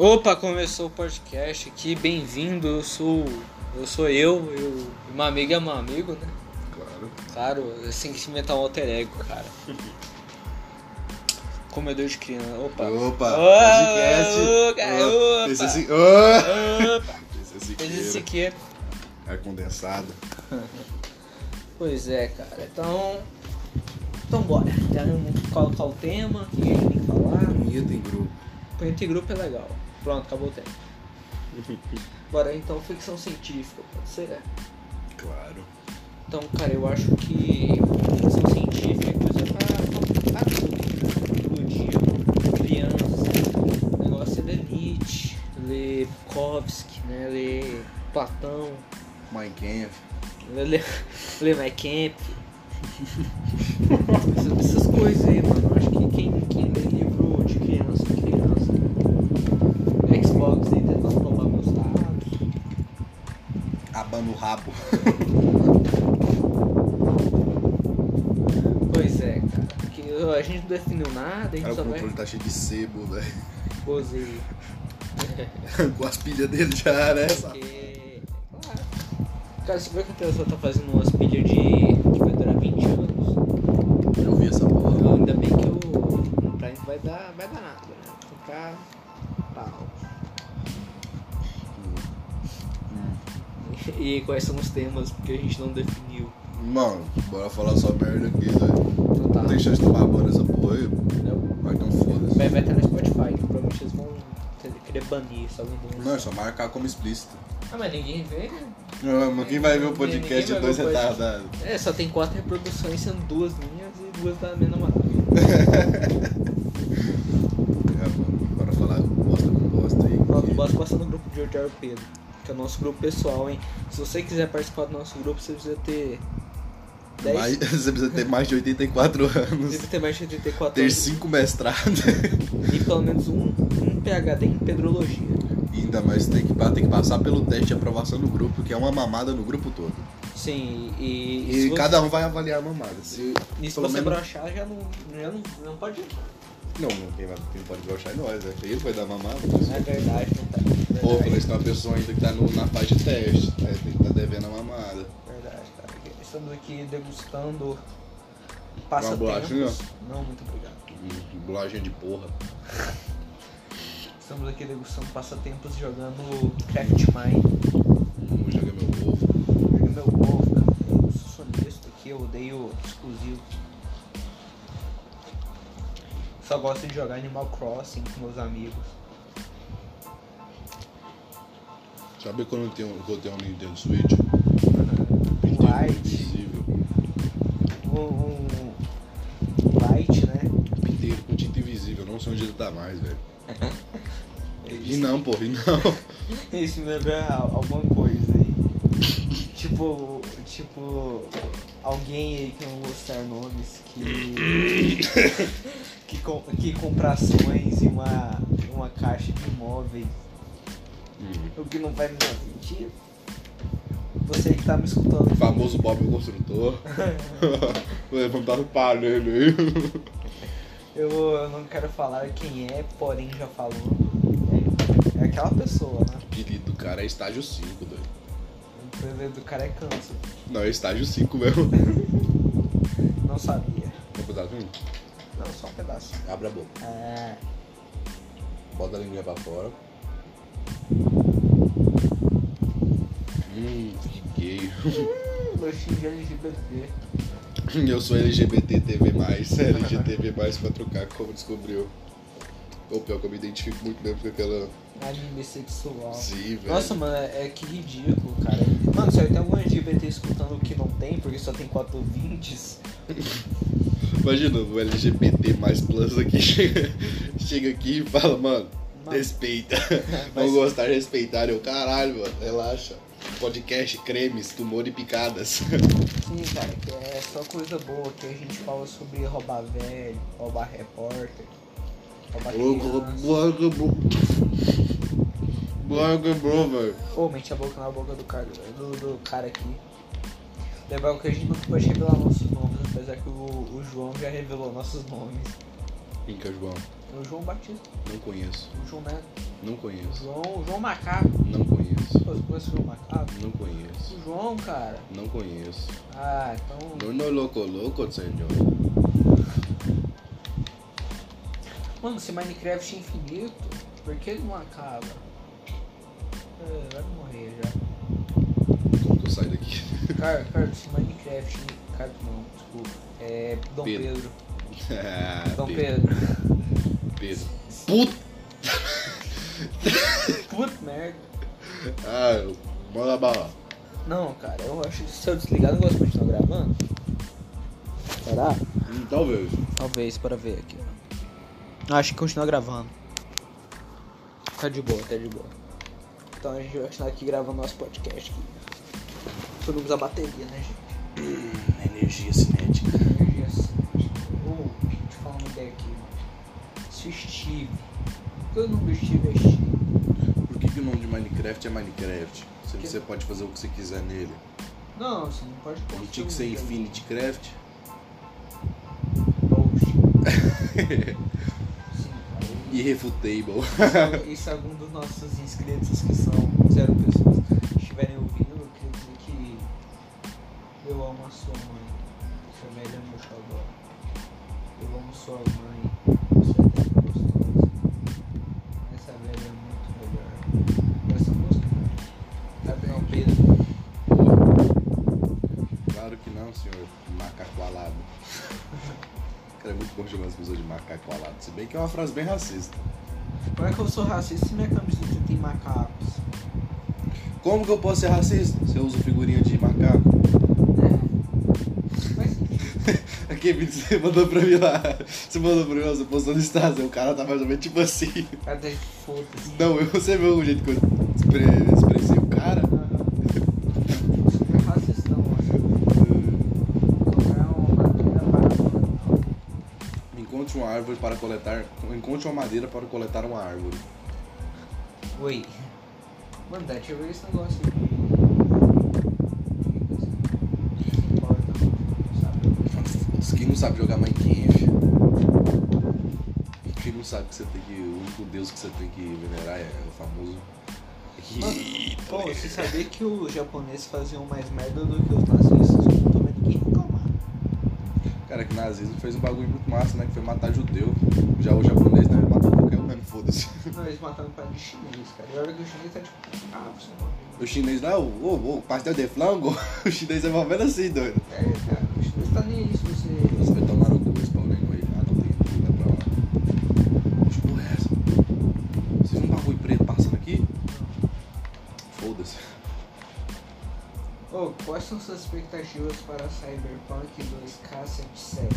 Opa, começou o podcast aqui, bem-vindo, eu sou. Eu sou eu, eu. Uma amiga é meu amigo, né? Claro. Claro, assim que se inventar um alter ego, cara. Comedor de criança. Opa. Opa, podcast. podcast. Opa, Esse opa. Opa. Esse Siqueira. esse aqui. Ar condensado. Pois é, cara. Então. Então bora. Já colocar o tema, o que a gente tem que falar. Punheta em grupo. Punheta em grupo é legal. Pronto, acabou o tempo. Bora então, ficção científica, pode ser? Claro. Então, cara, eu acho que ficção científica é coisa pra, tudo, né? Todo dia, criança, o negócio é ler Nietzsche, ler Bukowski, né? Ler Platão, Kampf. ler, ler, ler My Camp. essas, essas coisas aí, mano. Rabo. Pois é, cara. Porque a gente não definiu nada, a gente Cara, o só vai. controle tá cheio de sebo, velho. Posei. Com as pilhas dele já, né? Porque. Claro. Cara, você vê que a pessoa tá fazendo umas pilhas de. que vai durar 20 anos. Eu vi essa porra. Então, ainda bem que o. o Prime vai dar. vai dar nada, né? Ficar. tal. E quais são os temas porque a gente não definiu. Mano, bora falar só merda aqui, velho. Então tá. Não tem chance de tomar banho nessa porra aí. Entendeu? Vai então foda-se. Vai, vai estar no Spotify, que provavelmente eles vão querer banir só alguém do Não, é só marcar como explícito. Ah, mas ninguém vê. Não, mas quem vai ver o podcast de dois retardados? É, só tem quatro reproduções, sendo duas minhas e duas da minha namorada. É, mano, bora falar bosta com bosta aí. Que- basta passar no grupo de Odiar Pedro, que é o nosso grupo pessoal, hein? Se você quiser participar do nosso grupo, você precisa ter 10. Mais- você precisa ter mais de 84 anos. Precisa ter mais de 84 Ter anos 5 mestrados. e pelo menos um, um PhD em pedrologia. E ainda mais tem que, tem que passar pelo teste de aprovação do grupo, que é uma mamada no grupo todo. Sim, e. E, você- cada um vai avaliar a mamada. Se, E se você menos- brochar, já não, já não, não pode. Não, quem, vai, quem pode broxar é nós, né? Ele vai dar mamada. É verdade, não tá. Ou nós tem uma pessoa ainda que tá no, na fase de teste, aí tem que estar devendo a mamada. verdade, cara. Estamos aqui degustando Uma passatempos. bolachinha? Não, muito obrigado. Hum, Bolachinha de porra. Estamos aqui degustando passatempos jogando Craft Mine. Vou jogar meu ovo. Joguei meu ovo, cara. Eu sou honesto aqui, eu odeio exclusivo. Só gosto de jogar Animal Crossing com meus amigos. Sabe quando eu tenho, que eu tenho um Nintendo Switch? Um light. Um, um, um light, né? Inteiro com tinta invisível, não sei onde ele tá mais, velho. E não, porra, e não. Isso me lembra al- alguma coisa aí. tipo, tipo, alguém aí que não vou citar nomes que. que, com, que compra ações e uma, uma caixa de imóveis, o que não faz nenhum sentido. Você que tá me escutando. O famoso Bob o Construtor. Vou levantar o palheiro aí. Eu, eu não quero falar quem é, porém já falou. É, é aquela pessoa, né? O apelido do cara é estágio 5, doido. O apelido do cara é câncer. Não, é estágio 5 mesmo. Não sabia. Quer um pedacinho? Não, só um pedaço. Abre a boca. É. Bota a linguinha pra fora. Hum, que gay. Gostinho de LGBT. Eu sou LGBT TV+, LGTV+, pra trocar, como descobriu. Ou pior que eu me identifico muito mesmo com aquela... Anime bissexual. Sim, velho. Nossa, mano, é, é que ridículo, cara. Mano, se tem algum LGBT escutando o que não tem, porque só tem quatro ouvintes. Imagina o LGBT mais plus aqui chega, chega aqui e fala, mano, Mano. respeita. Mas- Não gostar, respeitar. Eu, caralho, mano, relaxa. Podcast, cremes, tumor e picadas. Sim, cara, que é só coisa boa, que a gente fala sobre roubar velho, roubar repórter, roubar criança. Quebrou, velho. Ô, mente a boca na boca do cara, do, do cara aqui. Lembrar que a gente não pode revelar nossos nomes, apesar que o, o João já revelou nossos nomes. Quem que é o João? É o João Batista. Não conheço. O João Neto. Não conheço. João, João Macaco. Não conheço. Pô, você conhece o João Macaco? Não conheço. O João, cara. Não conheço. Ah, então. No, no louco, louco, senhor. Mano, se Minecraft é infinito, por que ele não acaba? É, vai morrer já. Como que eu saio daqui? Cara, cara, se Minecraft. Cara, não, desculpa. É. Dom Pedro. Pedro. Ah, Dom Pedro. Pedro. Puta! Puta merda. Ah, manda bala. Não, cara, eu acho que se eu desligar, não gosto de continuar gravando. Será? Hum, Talvez. Talvez, para ver aqui. Acho que continua gravando. Tá de boa, tá de boa. Então a gente vai continuar aqui gravando nosso podcast aqui. Economizar bateria, né, gente? Energia cinética. Energia assim. Ô, deixa eu falar uma ideia aqui, mano. Se o Steve. Por que o nome do Steve é Steve? Por que, que o nome de Minecraft é Minecraft? Se Que- você pode fazer o que você quiser nele. Não, você não pode Não tinha que ser Infinity Craft? Sim, cara. Irrefutable. E se algum dos nossos inscritos que são zero pessoas estiverem ouvindo, eu queria dizer que eu amo a sua mãe. Sua velha é meu xodó. Eu amo sua mãe. Senhor. Macaco alado. Cara, é muito bom chamar as pessoas de macaco alado. Se bem que é uma frase bem racista. Como é que eu sou racista se minha camiseta tem macacos? Como que eu posso ser racista se eu uso figurinha de macaco? É. Aquele vídeo que você mandou pra mim lá. Você mandou pra mim, você postou no Instagram. O cara tá mais ou menos tipo assim. De foda-se. Não, eu- você viu o jeito que eu expre- expressei o cara? Árvore para coletar. Encontre uma madeira para coletar uma árvore. Oi. Mano, deixa eu ver esse negócio. Foda-se, Quem não sabe jogar Minecraft? Quem não sabe que você tem que. O único deus que você tem que venerar é o famoso. Hitler. Pô, você sabia que os japoneses faziam mais merda do que os nazistas? Eu tô vendo reclamar. Cara, que o nazismo fez um bagulho muito massa, né? Que foi matar judeu. Já o japonês, né? Matou qualquer um mesmo, foda-se. Não, eles mataram um pai de chinês, cara. E olha que o chinês tá tipo. Ah, você morreu. O chinês lá, o, o, o pastel de flango, o chinês é menos assim, doido. É, cara, o chinês tá nem se você. Você expectativas para Cyberpunk 2K77?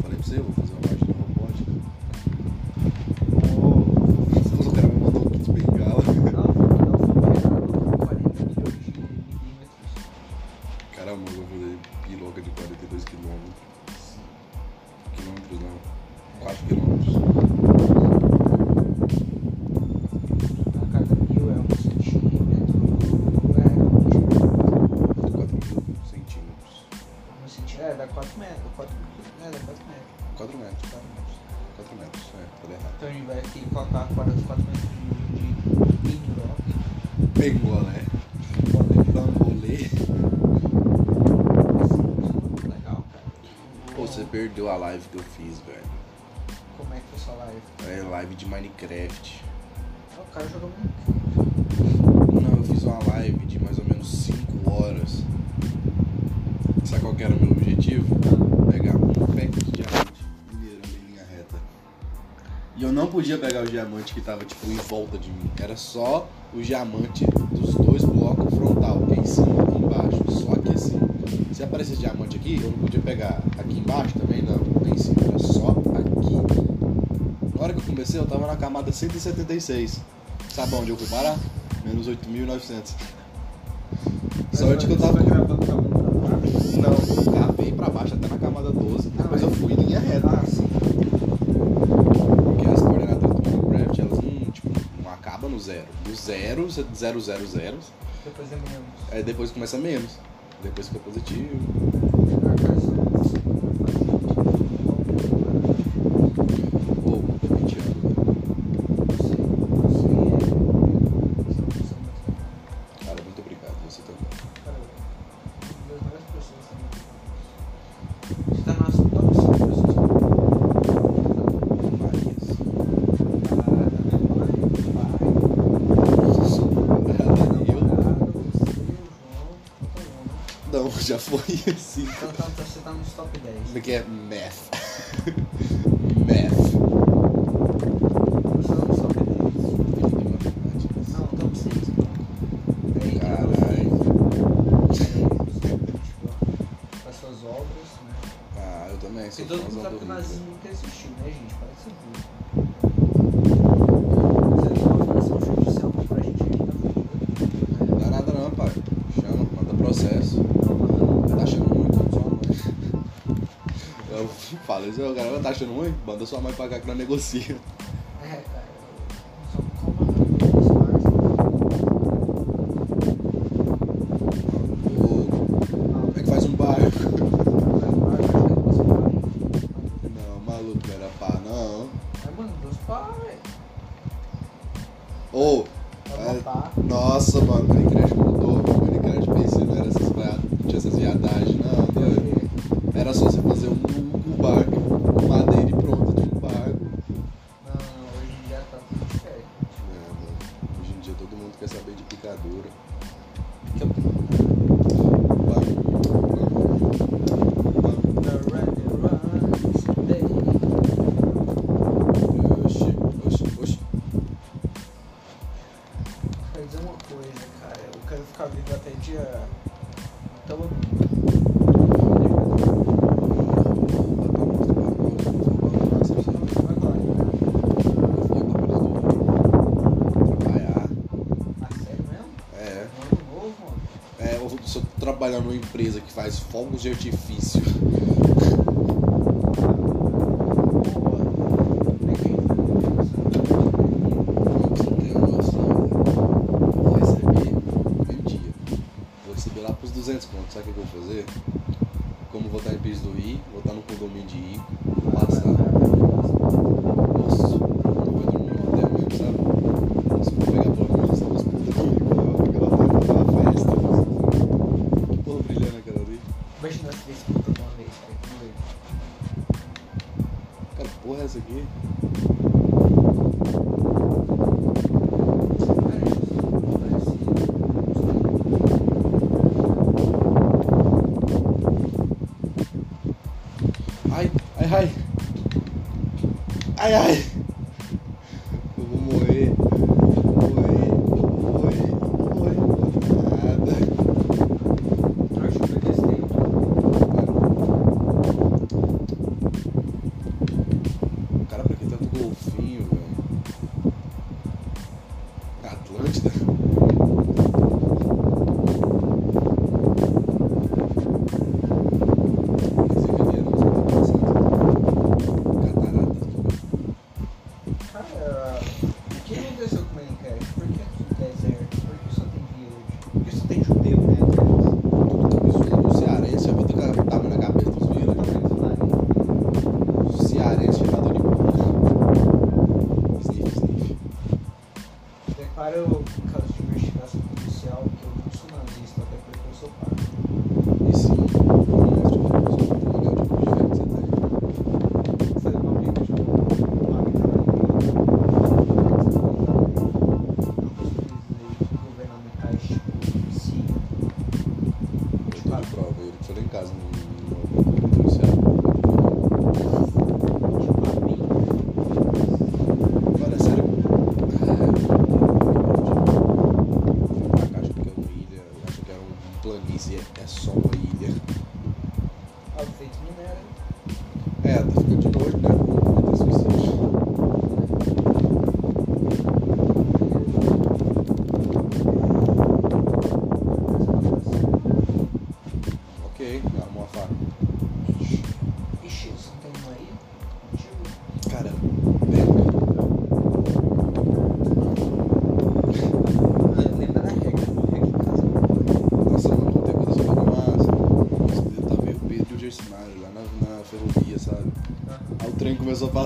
Falei pra você, eu vou fazer uma parte do robótica. Ô, O cara me mandou um kit bengala. Não, não foi errado, 40 milhões de milímetros. Caramba, eu vou fazer piroca de 42 quilômetros. Quilômetros não. 4 quilômetros. É, errado. Então a gente vai aqui colocar 4, 4 metros de, de piroca. Bengolé. Bambolê. Legal, cara. Pô, você perdeu a live que eu fiz, velho. Como é que foi sua live? É live de Minecraft. Ah, o cara jogou muito. Não, eu fiz uma live de mais ou menos 5 horas. Sabe qual que era o meu objetivo? E eu não podia pegar o diamante que tava tipo em volta de mim. Era só o diamante dos dois blocos frontal, em cima e embaixo. Só que assim, se aparecesse diamante aqui, eu não podia pegar aqui embaixo também, não. Em cima, era só aqui. Na hora que eu comecei, eu tava na camada 176. Sabe onde eu fui parar? Menos 8.900. Sorte que eu tava. Zero. Do zero, zero, zero, zero. Depois é menos. Aí depois começa menos. Depois fica positivo. foi assim. Então, então, então está nos top 10. Como é que é? Math. Math. Tá obras, né? Ah, eu também. E todo mundo sabe que o nazismo nunca existiu, né, gente? Parece burro. Fala, o cara tá achando ruim? Manda sua mãe pagar que não negocia. ligadura. se eu trabalhar numa empresa que faz fogos de artifício. Sabe o que eu vou fazer? Como vou estar em Pires do Rio, vou estar no condomínio de i. Imagina se desse puta uma vez, tranquilo. Cara, que porra é essa aqui? Ai, ai, ai. Ai, ai.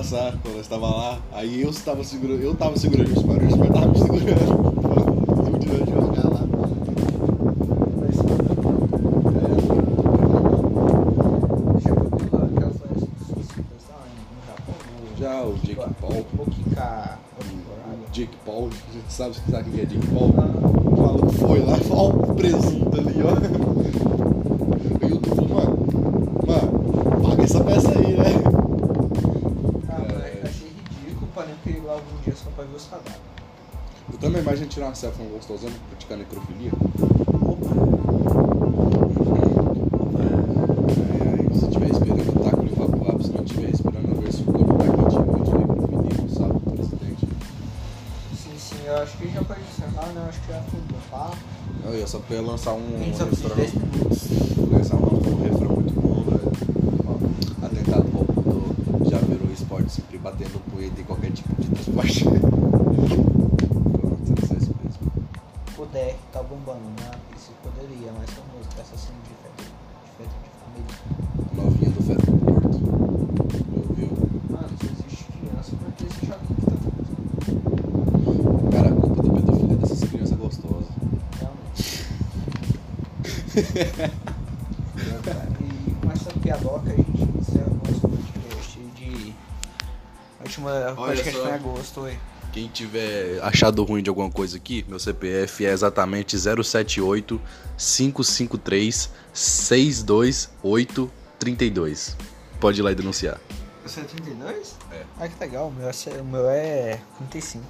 passar quando nós estava lá. Aí eu estava segurando, eu estava segurando o Spar, o Spar tava me segurando. Não tirando de jogar lá. Já o Jake Paul. Jake Paul, a sabe, o que é Jake Paul? O maluco foi lá, olha o presunto ali, ó. Ver se o corpo tá quentinho, eu tirei necrofilia, sabe? Presidente. Sim, sim, eu acho que já pode encerrar, né? Eu acho que já foi do papo. Eu ia só pra lançar um A gente só precisa de refrão. 10 minutos. Lançar um, um refrão muito bom, velho. Ó, Atentado roubo do já virou esporte, sempre punheta em qualquer tipo de transporte. Pronto, é só isso mesmo. O DR tá bombando, né? Isso poderia, mas são música assassino de festa de, festa de família. Novinha do Feto Porto. Ouviu? Mano, se existe criança, por que esse joguinho que tá fazendo? Cara, a culpa da pedofilia dessas crianças gostosas. Realmente. e com essa piadoca a gente encerra o nosso podcast de. Última podcast foi em agosto, oi. Quem tiver achado ruim de alguma coisa aqui, meu CPF é exatamente 078 553 628 32. Pode ir lá e denunciar. Você é 32? É. Ah, que legal, o meu é, o meu é 35.